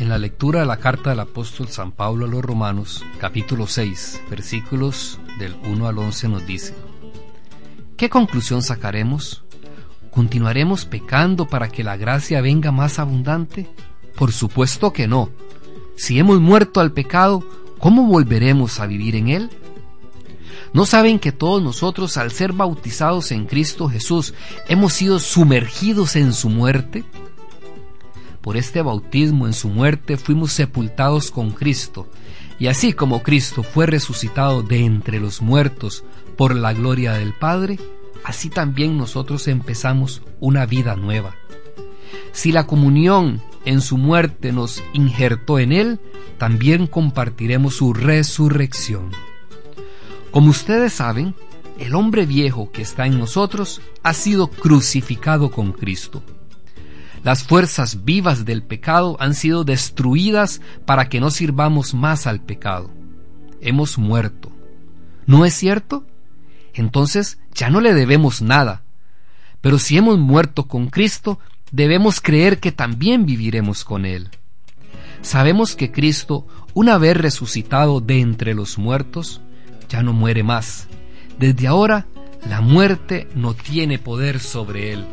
En la lectura de la carta del apóstol San Pablo a los Romanos, capítulo 6, versículos del 1 al 11 nos dice, ¿qué conclusión sacaremos? ¿Continuaremos pecando para que la gracia venga más abundante? Por supuesto que no. Si hemos muerto al pecado, ¿cómo volveremos a vivir en Él? ¿No saben que todos nosotros, al ser bautizados en Cristo Jesús, hemos sido sumergidos en su muerte? Por este bautismo en su muerte fuimos sepultados con Cristo, y así como Cristo fue resucitado de entre los muertos por la gloria del Padre, así también nosotros empezamos una vida nueva. Si la comunión en su muerte nos injertó en Él, también compartiremos su resurrección. Como ustedes saben, el hombre viejo que está en nosotros ha sido crucificado con Cristo. Las fuerzas vivas del pecado han sido destruidas para que no sirvamos más al pecado. Hemos muerto. ¿No es cierto? Entonces ya no le debemos nada. Pero si hemos muerto con Cristo, debemos creer que también viviremos con Él. Sabemos que Cristo, una vez resucitado de entre los muertos, ya no muere más. Desde ahora, la muerte no tiene poder sobre Él.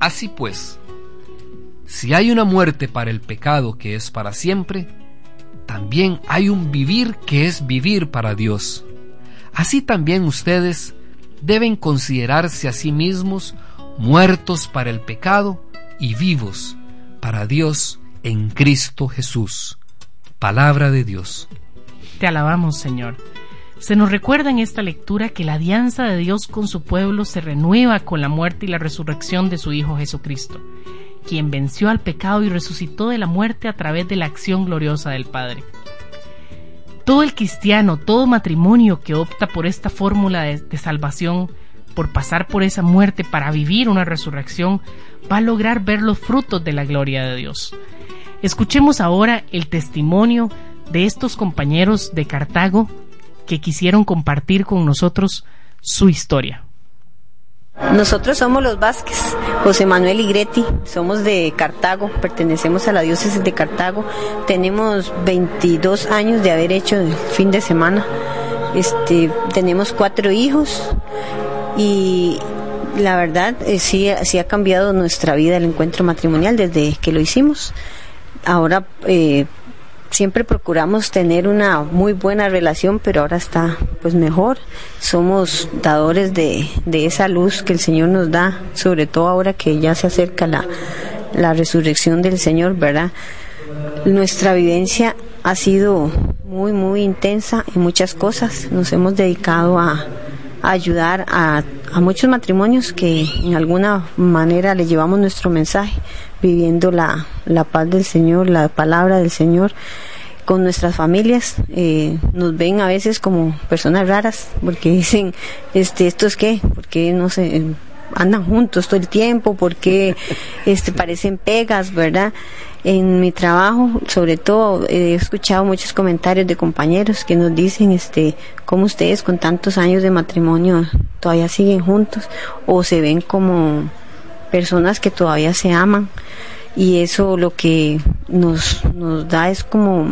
Así pues, si hay una muerte para el pecado que es para siempre, también hay un vivir que es vivir para Dios. Así también ustedes deben considerarse a sí mismos muertos para el pecado y vivos para Dios en Cristo Jesús. Palabra de Dios. Te alabamos, Señor. Se nos recuerda en esta lectura que la alianza de Dios con su pueblo se renueva con la muerte y la resurrección de su Hijo Jesucristo, quien venció al pecado y resucitó de la muerte a través de la acción gloriosa del Padre. Todo el cristiano, todo matrimonio que opta por esta fórmula de, salvación, por pasar por esa muerte para vivir una resurrección, va a lograr ver los frutos de la gloria de Dios. Escuchemos ahora el testimonio de estos compañeros de Cartago que quisieron compartir con nosotros su historia. Nosotros somos los Vázquez, José Manuel Igretti, somos de Cartago, pertenecemos a la diócesis de Cartago, tenemos 22 años de haber hecho el fin de semana, este, tenemos cuatro hijos, y la verdad eh, sí, sí ha cambiado nuestra vida el encuentro matrimonial desde que lo hicimos. Ahora eh, siempre procuramos tener una muy buena relación, pero ahora está pues mejor. Somos dadores de, de esa luz que el Señor nos da, sobre todo ahora que ya se acerca la, la resurrección del Señor, ¿verdad? Nuestra vivencia ha sido muy, muy intensa en muchas cosas. Nos hemos dedicado a, ayudar a, a, muchos matrimonios que en alguna manera le llevamos nuestro mensaje, viviendo la, la paz del Señor, la palabra del Señor con nuestras familias. Eh, nos ven a veces como personas raras porque dicen este esto es qué porque no sé andan juntos todo el tiempo porque este parecen pegas verdad en mi trabajo, sobre todo, he escuchado muchos comentarios de compañeros que nos dicen, este, cómo ustedes con tantos años de matrimonio todavía siguen juntos o se ven como personas que todavía se aman y eso lo que nos, nos da es como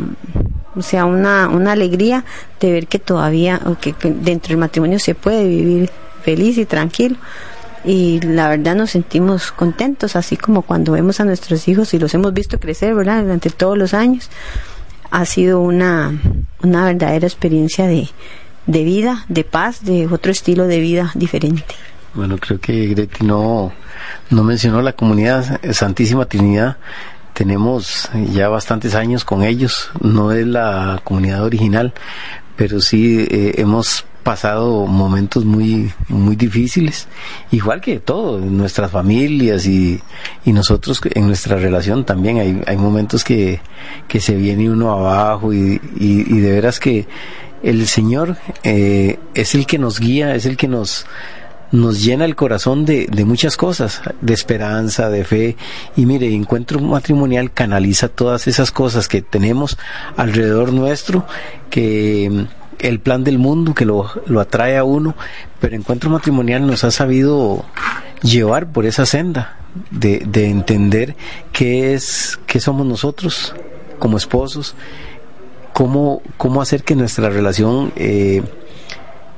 o sea una, una alegría de ver que todavía que, que dentro del matrimonio se puede vivir feliz y tranquilo y la verdad nos sentimos contentos, así como cuando vemos a nuestros hijos y los hemos visto crecer. Durante todos los años. Ha sido una, una verdadera experiencia de, de vida, de paz, de otro estilo de vida diferente. Bueno, creo que Greti no, no mencionó la comunidad Santísima Trinidad. Tenemos ya bastantes años con ellos. No es la comunidad original, pero sí eh, hemos pasado momentos muy muy difíciles igual que todo nuestras familias y, y nosotros en nuestra relación también hay, hay momentos que, que se viene uno abajo y, y, y de veras que el Señor eh, es el que nos guía es el que nos nos llena el corazón de, de, muchas cosas, de esperanza, de fe. Y mire, Encuentro Matrimonial canaliza todas esas cosas que tenemos alrededor nuestro, que el plan del mundo que lo, lo atrae a uno, pero Encuentro Matrimonial nos ha sabido llevar por esa senda de, de entender qué es, qué somos nosotros como esposos, cómo, cómo hacer que nuestra relación eh,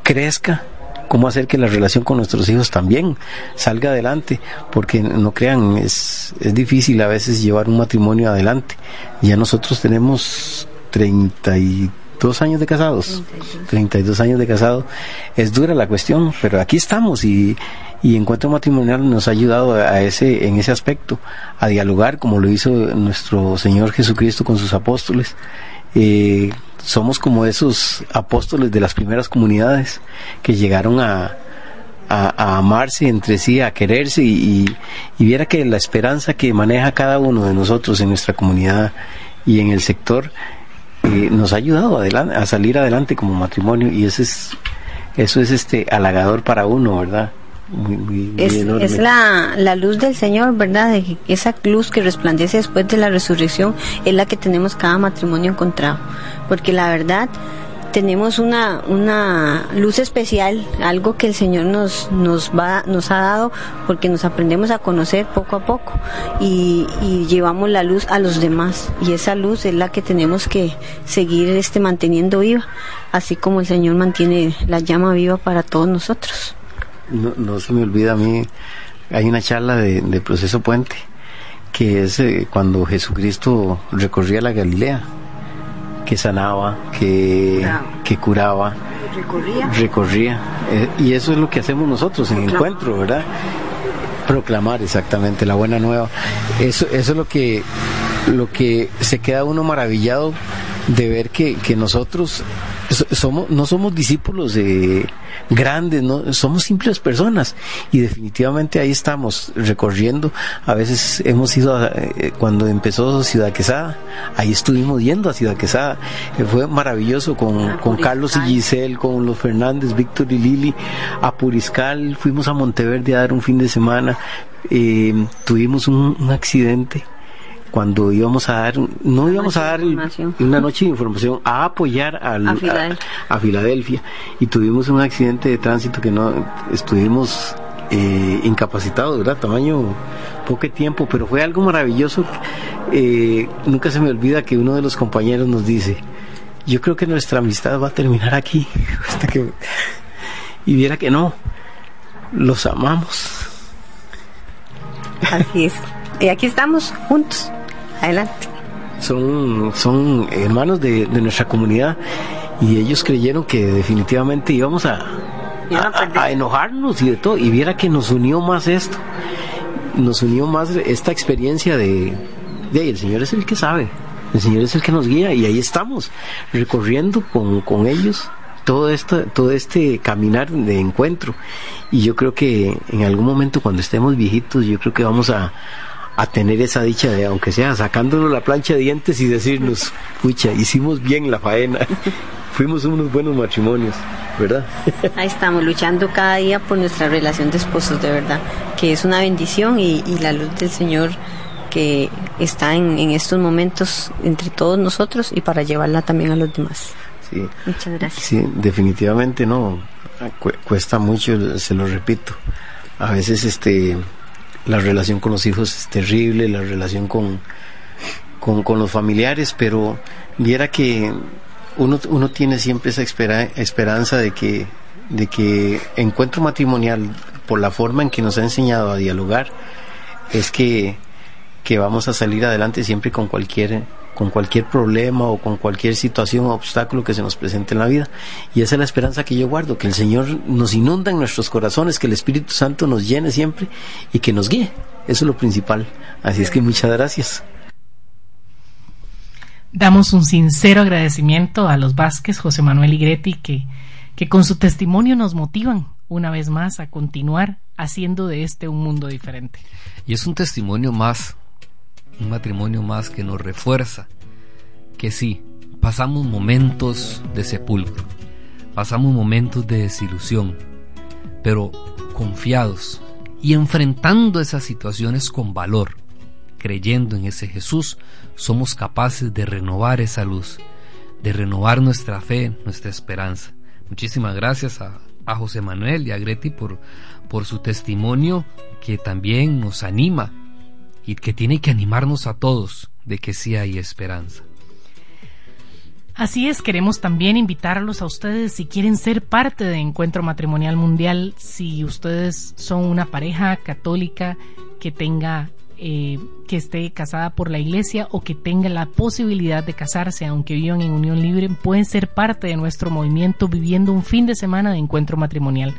crezca, cómo hacer que la relación con nuestros hijos también salga adelante, porque no crean, es, es difícil a veces llevar un matrimonio adelante. Ya nosotros tenemos 33 dos años de casados, 32. años de casado, es dura la cuestión, pero aquí estamos y, y Encuentro Matrimonial nos ha ayudado a ese, en ese aspecto, a dialogar como lo hizo nuestro Señor Jesucristo con sus apóstoles. Eh, somos como esos apóstoles de las primeras comunidades que llegaron a, a, a, amarse entre sí, a quererse y, y, y, viera que la esperanza que maneja cada uno de nosotros en nuestra comunidad y en el sector eh, nos ha ayudado adelante, a salir adelante como matrimonio y eso es eso es este halagador para uno, ¿verdad? Muy, muy, muy es, es la, la, luz del Señor, ¿verdad? De esa luz que resplandece después de la resurrección es la que tenemos cada matrimonio encontrado. Porque la verdad, tenemos una, una luz especial, algo que el Señor nos, nos, va, nos ha dado porque nos aprendemos a conocer poco a poco y, llevamos la luz a los demás y esa luz es la que tenemos que seguir este, manteniendo viva, así como el Señor mantiene la llama viva para todos nosotros. No, no se me olvida a mí, hay una charla de, de Proceso Puente que es eh, cuando Jesucristo recorría la Galilea que sanaba, que, que curaba, recorría. recorría. Eh, y eso es lo que hacemos nosotros en encuentro, ¿verdad? Proclamar exactamente la buena nueva. Eso, eso es lo que, lo que se queda uno maravillado de ver que, que nosotros somos, no somos discípulos de grandes, no, somos simples personas. Y definitivamente ahí estamos recorriendo. A veces hemos ido, a, eh, cuando empezó Ciudad Quesada, ahí estuvimos yendo a Ciudad Quesada. Eh, fue maravilloso con, con Carlos y Giselle, con los Fernández, Víctor y Lili, a Puriscal, fuimos a Monteverde a dar un fin de semana, eh, tuvimos un, un accidente cuando íbamos a dar, no íbamos a dar una noche de información, a apoyar al, a, Filadelfia. A, a, Filadelfia. Y tuvimos un accidente de tránsito que no estuvimos eh, incapacitados, ¿verdad? Tamaño poco tiempo, pero fue algo maravilloso. Eh, nunca se me olvida que uno de los compañeros nos dice, yo creo que nuestra amistad va a terminar aquí. Hasta que... Y viera que no, los amamos. Así es. Y aquí estamos juntos. Adelante. Son, son hermanos de, de, nuestra comunidad y ellos creyeron que definitivamente íbamos a, a, a, enojarnos y de todo. Y viera que nos unió más esto. Nos unió más esta experiencia de, de el Señor es el que sabe. El Señor es el que nos guía y ahí estamos, recorriendo con, con ellos todo esto, todo este caminar de encuentro. Y yo creo que en algún momento cuando estemos viejitos, yo creo que vamos a, a tener esa dicha de, aunque sea sacándonos la plancha de dientes y decirnos, pucha, hicimos bien la faena, fuimos unos buenos matrimonios, ¿verdad? Ahí estamos, luchando cada día por nuestra relación de esposos, de verdad, que es una bendición y, y la luz del Señor que está en, en, estos momentos entre todos nosotros y para llevarla también a los demás. Sí. Muchas gracias. Sí, definitivamente no, cuesta mucho, se lo repito. A veces este la relación con los hijos es terrible, la relación con, con, los familiares, pero viera que uno, uno tiene siempre esa espera, esperanza de que, de que encuentro matrimonial por la forma en que nos ha enseñado a dialogar, es que, que vamos a salir adelante siempre con cualquier con cualquier problema o con cualquier situación o obstáculo que se nos presente en la vida. Y esa es la esperanza que yo guardo, que el Señor nos inunda en nuestros corazones, que el Espíritu Santo nos llene siempre y que nos guíe. Eso es lo principal. Así es que muchas gracias. Damos un sincero agradecimiento a los Vázquez, José Manuel y Greti, que, que con su testimonio nos motivan una vez más a continuar haciendo de este un mundo diferente. Y es un testimonio más un matrimonio más que nos refuerza que sí, pasamos momentos de sepulcro, pasamos momentos de desilusión, pero confiados y enfrentando esas situaciones con valor, creyendo en ese Jesús, somos capaces de renovar esa luz, de renovar nuestra fe, nuestra esperanza. Muchísimas gracias a, José Manuel y a Greti por, por su testimonio que también nos anima y que tiene que animarnos a todos de que sí hay esperanza. Así es, queremos también invitarlos a ustedes si quieren ser parte de Encuentro Matrimonial Mundial, si ustedes son una pareja católica que tenga eh, que esté casada por la iglesia o que tenga la posibilidad de casarse, aunque vivan en unión libre, pueden ser parte de nuestro movimiento viviendo un fin de semana de encuentro matrimonial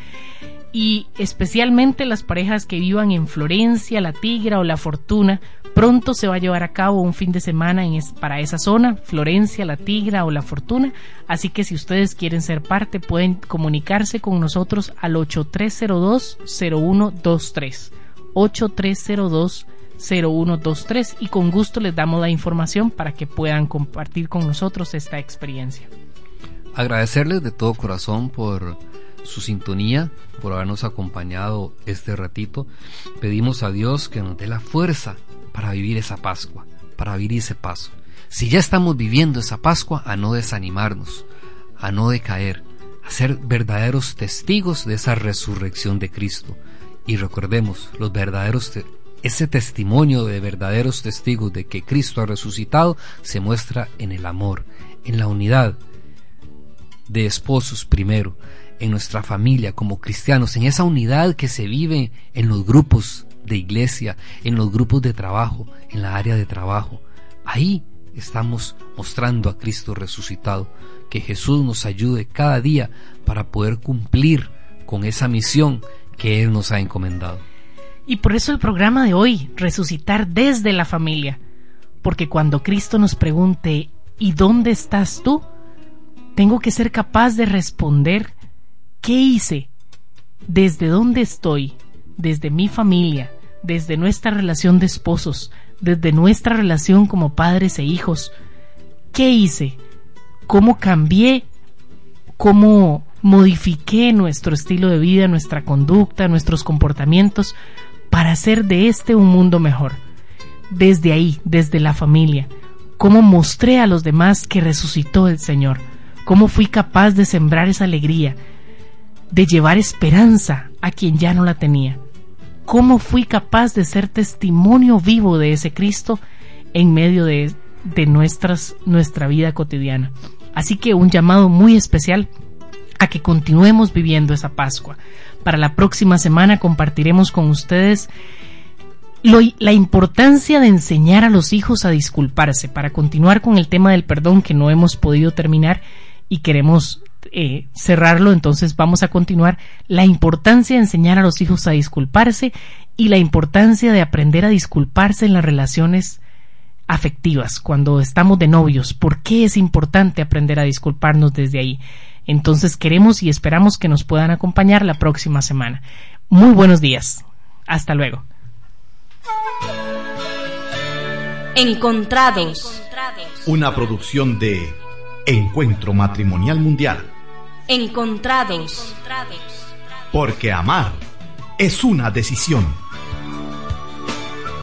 y especialmente las parejas que vivan en Florencia, La Tigra o La Fortuna. Pronto se va a llevar a cabo un fin de semana en para esa zona, Florencia, La Tigra o La Fortuna. Así que si ustedes quieren ser parte, pueden comunicarse con nosotros al 8302-0123. 8302-0123 y con gusto les damos la información para que puedan compartir con nosotros esta experiencia. Agradecerles de todo corazón por su sintonía, por habernos acompañado este ratito. Pedimos a Dios que nos dé la fuerza para vivir esa Pascua, para vivir ese paso. Si ya estamos viviendo esa Pascua, a no desanimarnos, a no decaer, a ser verdaderos testigos de esa resurrección de Cristo. Y recordemos, los verdaderos ese testimonio de verdaderos testigos de que Cristo ha resucitado se muestra en el amor, en la unidad de esposos primero, en nuestra familia como cristianos, en esa unidad que se vive en los grupos de iglesia, en los grupos de trabajo, en la área de trabajo. Ahí estamos mostrando a Cristo resucitado. Que Jesús nos ayude cada día para poder cumplir con esa misión que Él nos ha encomendado. Y por eso el programa de hoy, resucitar desde la familia. Porque cuando Cristo nos pregunte, ¿y dónde estás tú? Tengo que ser capaz de responder ¿Qué hice? ¿Desde dónde estoy? Desde mi familia, desde nuestra relación de esposos, desde nuestra relación como padres e hijos. ¿Qué hice? ¿Cómo cambié? ¿Cómo modifiqué nuestro estilo de vida, nuestra conducta, nuestros comportamientos para hacer de este un mundo mejor? Desde ahí, desde la familia. ¿Cómo mostré a los demás que resucitó el Señor? ¿Cómo fui capaz de sembrar esa alegría? De llevar esperanza a quien ya no la tenía. ¿Cómo fui capaz de ser testimonio vivo de ese Cristo en medio de, de nuestras, nuestra vida cotidiana? Así que un llamado muy especial a que continuemos viviendo esa Pascua. Para la próxima semana compartiremos con ustedes la importancia de enseñar a los hijos a disculparse. Para continuar con el tema del perdón que no hemos podido terminar y queremos eh, cerrarlo, entonces vamos a continuar. La importancia de enseñar a los hijos a disculparse y la importancia de aprender a disculparse en las relaciones afectivas, cuando estamos de novios. ¿Por qué es importante aprender a disculparnos desde ahí? Entonces queremos y esperamos que nos puedan acompañar la próxima semana. Muy buenos días. Hasta luego. Encontrados. Una producción de Encuentro Matrimonial Mundial. Encontrados. Porque amar es una decisión.